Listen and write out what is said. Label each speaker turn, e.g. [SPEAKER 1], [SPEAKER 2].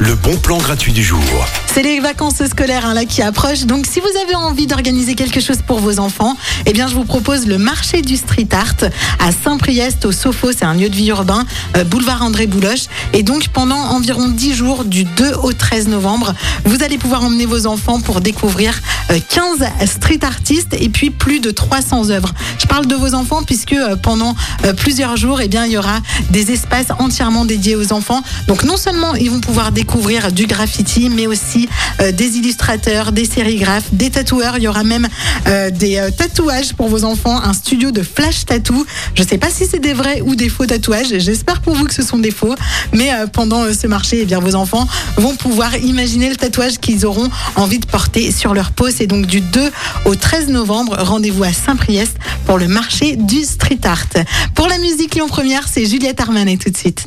[SPEAKER 1] Le bon plan gratuit du jour.
[SPEAKER 2] C'est les vacances scolaires hein, là qui approchent. Donc si vous avez envie d'organiser quelque chose pour vos enfants, eh bien je vous propose le marché du street art à Saint-Priest au Sofo, c'est un lieu de vie urbain, euh, boulevard André Bouloche. Et donc pendant environ 10 jours du 2 au 13 novembre, vous allez pouvoir emmener vos enfants pour découvrir 15 euh, street artistes et puis plus de 300 œuvres. Je parle de vos enfants puisque euh, pendant plusieurs jours, eh bien il y aura des espaces entièrement dédiés aux enfants. Donc non seulement ils vont pouvoir découvrir du graffiti, mais aussi euh, des illustrateurs, des sérigraphes, des tatoueurs. Il y aura même euh, des euh, tatouages pour vos enfants, un studio de flash tattoo. Je ne sais pas si c'est des vrais ou des faux tatouages. J'espère pour vous que ce sont des faux. Mais pendant ce marché, eh bien, vos enfants vont pouvoir imaginer le tatouage qu'ils auront envie de porter sur leur peau. C'est donc du 2 au 13 novembre. Rendez-vous à Saint-Priest pour le marché du street art. Pour la musique Lyon Première, c'est Juliette Armanet tout de suite.